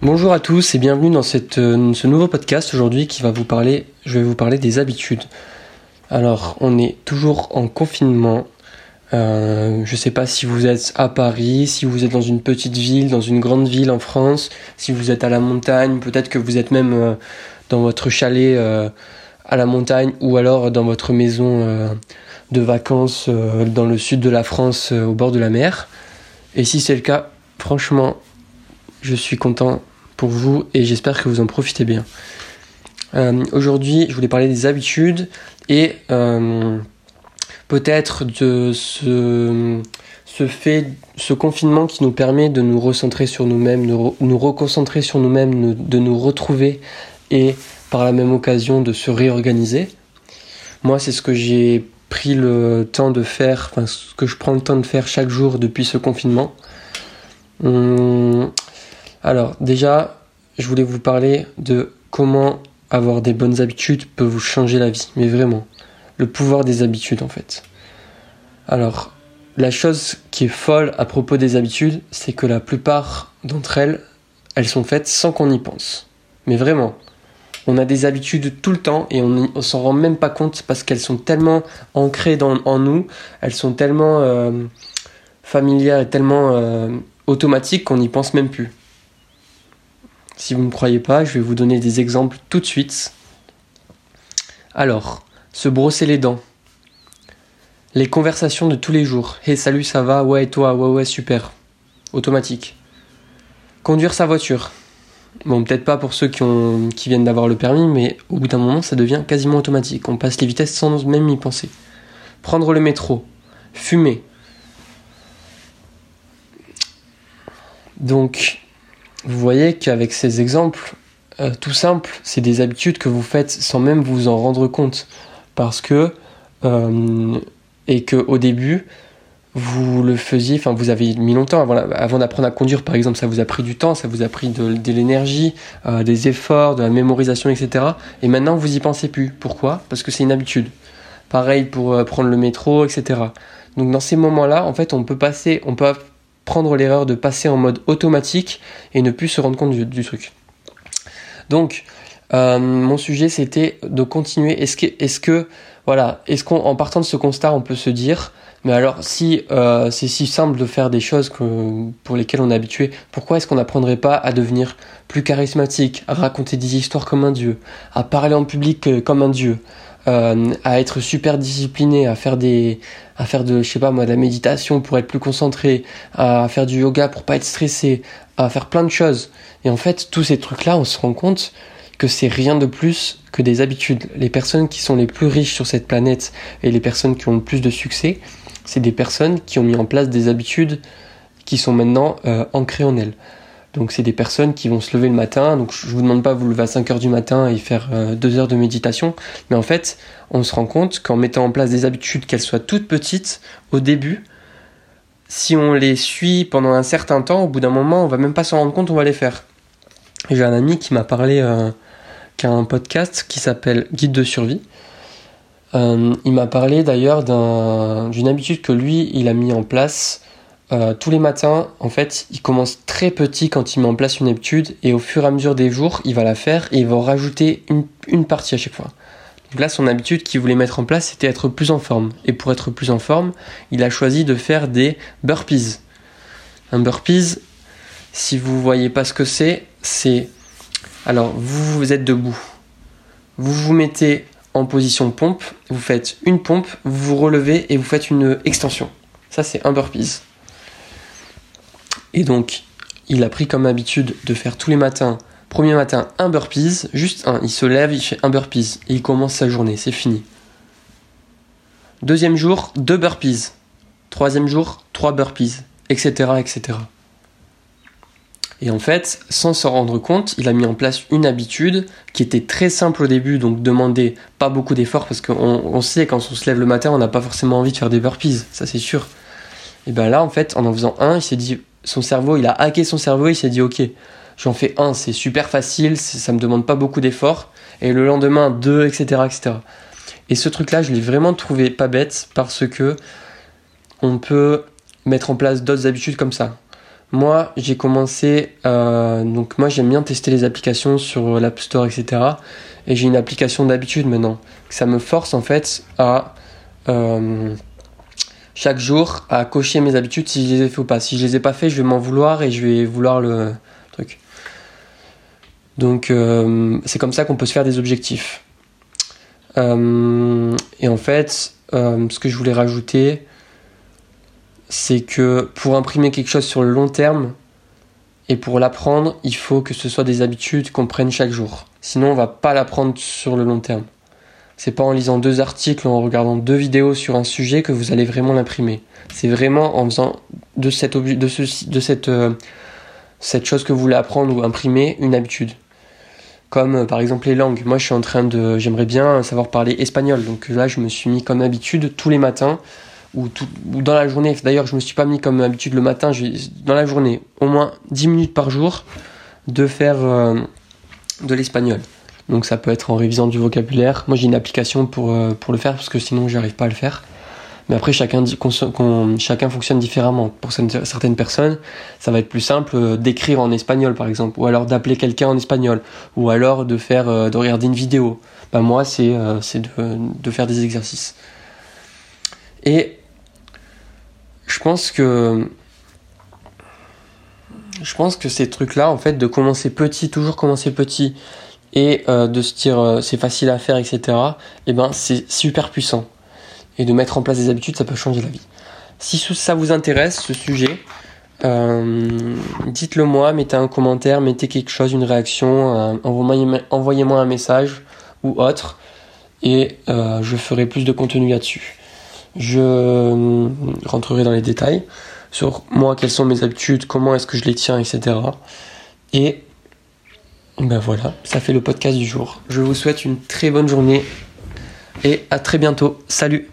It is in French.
Bonjour à tous et bienvenue dans euh, ce nouveau podcast aujourd'hui qui va vous parler, je vais vous parler des habitudes. Alors, on est toujours en confinement. Euh, je ne sais pas si vous êtes à Paris, si vous êtes dans une petite ville, dans une grande ville en France, si vous êtes à la montagne, peut-être que vous êtes même euh, dans votre chalet à la montagne ou alors dans votre maison de vacances dans le sud de la France au bord de la mer. Et si c'est le cas, franchement, je suis content pour vous et j'espère que vous en profitez bien. Euh, aujourd'hui, je voulais parler des habitudes et euh, peut-être de ce, fait, ce confinement qui nous permet de nous recentrer sur nous-mêmes, nous, nous reconcentrer sur nous-mêmes, de nous retrouver et par la même occasion de se réorganiser. Moi, c'est ce que j'ai pris le temps de faire, enfin ce que je prends le temps de faire chaque jour depuis ce confinement. Hum, alors déjà, je voulais vous parler de comment avoir des bonnes habitudes peut vous changer la vie, mais vraiment. Le pouvoir des habitudes en fait. Alors, la chose qui est folle à propos des habitudes, c'est que la plupart d'entre elles, elles sont faites sans qu'on y pense. Mais vraiment, on a des habitudes tout le temps et on, s'en rend même pas compte parce qu'elles sont tellement ancrées en nous, elles sont tellement euh, familières et tellement euh, automatiques qu'on n'y pense même plus. Si vous ne me croyez pas, je vais vous donner des exemples tout de suite. Alors, se brosser les dents. Les conversations de tous les jours. Hey, salut, ça va? Ouais, et toi? Ouais, ouais, super. Automatique. Conduire sa voiture. Bon, peut-être pas pour ceux qui, ont, qui viennent d'avoir le permis, mais au bout d'un moment, ça devient quasiment automatique. On passe les vitesses sans même y penser. Prendre le métro. Fumer. Donc, vous voyez qu'avec ces exemples euh, tout simples, c'est des habitudes que vous faites sans même vous en rendre compte. Parce que, euh, et que au début, vous le faisiez, enfin vous avez mis longtemps avant, d'apprendre à conduire par exemple, ça vous a pris du temps, ça vous a pris de, l'énergie, euh, des efforts, de la mémorisation, etc. Et maintenant vous y pensez plus. Pourquoi? Parce que c'est une habitude. Pareil pour prendre le métro, etc. Donc dans ces moments-là, en fait, on peut passer, on peut prendre l'erreur de passer en mode automatique et ne plus se rendre compte du, truc. Donc, euh, mon sujet c'était de continuer. Est-ce que, que, voilà, est-ce qu'en partant de ce constat, on peut se dire, mais alors si euh, c'est si simple de faire des choses pour lesquelles on est habitué, pourquoi est-ce qu'on n'apprendrait pas à devenir plus charismatique, à raconter des histoires comme un dieu, à parler en public euh, comme un dieu, euh, à être super discipliné, à faire des, à faire de, je sais pas moi, de la méditation pour être plus concentré, à faire du yoga pour pas être stressé, à faire plein de choses. Et en fait, tous ces trucs-là, on se rend compte que c'est rien de plus que des habitudes. Les personnes qui sont les plus riches sur cette planète et les personnes qui ont le plus de succès, c'est des personnes qui ont mis en place des habitudes qui sont maintenant euh, ancrées en elles. Donc c'est des personnes qui vont se lever le matin. Donc je vous demande pas de vous lever à 5 heures du matin et faire 2 euh, heures de méditation, mais en fait, on se rend compte qu'en mettant en place des habitudes, qu'elles soient toutes petites au début, si on les suit pendant un certain temps, au bout d'un moment, on va même pas s'en rendre compte, on va les faire. J'ai un ami qui m'a parlé, euh, qui a un podcast qui s'appelle Guide de survie. Euh, il m'a parlé d'ailleurs d'une habitude que lui, il a mis en place euh, tous les matins, en fait, il commence très petit quand il met en place une habitude et au fur et à mesure des jours, il va la faire et il va rajouter une, une partie à chaque fois. Donc là, son habitude qu'il voulait mettre en place, c'était être plus en forme. Et pour être plus en forme, il a choisi de faire des burpees. Un burpees, si vous voyez pas ce que c'est, c'est alors vous, vous êtes debout, vous vous mettez en position pompe, vous faites une pompe, vous vous relevez et vous faites une extension. Ça, c'est un burpees. Et donc, il a pris comme habitude de faire tous les matins, premier matin, un burpees, juste un. Il se lève, il fait un burpees et il commence sa journée, c'est fini. Deuxième jour, deux burpees. Troisième jour, trois burpees, etc., etc. Et en fait, sans s'en rendre compte, il a mis en place une habitude qui était très simple au début, donc demandait pas beaucoup d'efforts parce qu'on on sait quand on se lève le matin, on n'a pas forcément envie de faire des burpees, ça c'est sûr. Et bien là, en fait, en en faisant un, il s'est dit son cerveau, il a hacké son cerveau, il s'est dit ok, j'en fais un, c'est super facile, ça me demande pas beaucoup d'efforts, et le lendemain deux, etc., etc. Et ce truc-là, je l'ai vraiment trouvé pas bête parce que on peut mettre en place d'autres habitudes comme ça. moi, j'ai commencé. Euh, donc, moi, j'aime bien tester les applications sur l'App Store, etc. Et j'ai une application d'habitude maintenant. Ça me force en fait à euh, chaque jour à cocher mes habitudes si je les ai fait ou pas. Si je les ai pas fait, je vais m'en vouloir et je vais vouloir le truc. Donc, euh, c'est comme ça qu'on peut se faire des objectifs. et en fait, ce que je voulais rajouter, c'est que pour imprimer quelque chose sur le long terme et pour l'apprendre, il faut que ce soit des habitudes qu'on prenne chaque jour. Sinon, on va pas l'apprendre sur le long terme. C'est pas en lisant deux articles, en regardant deux vidéos sur un sujet que vous allez vraiment l'imprimer. C'est vraiment en faisant de cette, de euh, cette chose que vous voulez apprendre ou imprimer une habitude. Comme euh, par exemple les langues. Moi, je suis en train de, j'aimerais bien savoir parler espagnol. Donc là, je me suis mis comme habitude tous les matins ou, dans la journée. D'ailleurs, je me suis pas mis comme habitude le matin, dans la journée, au moins 10 minutes par jour, de faire euh, de l'espagnol. Donc ça peut être en révisant du vocabulaire. Moi j'ai une application pour, euh, pour le faire parce que sinon j'arrive pas à le faire. Mais après chacun, chacun fonctionne différemment. Pour certaines personnes, ça va être plus simple euh, d'écrire en espagnol par exemple, ou alors d'appeler quelqu'un en espagnol, ou alors de faire de regarder une vidéo. Ben, moi c'est de, de faire des exercices. Et je pense que je pense que ces trucs-là, en fait, de commencer petit, toujours commencer petit, et euh, de se dire euh, c'est facile à faire, etc. Et eh ben c'est super puissant. Et de mettre en place des habitudes, ça peut changer la vie. Si ça vous intéresse, ce sujet, euh, dites-le moi, mettez un commentaire, mettez quelque chose, une réaction, envoyez-moi un message ou autre, et je ferai plus de contenu là-dessus. Je rentrerai dans les détails sur moi, quelles sont mes habitudes, comment est-ce que je les tiens, etc. Et ben voilà, ça fait le podcast du jour. Je vous souhaite une très bonne journée et à très bientôt. Salut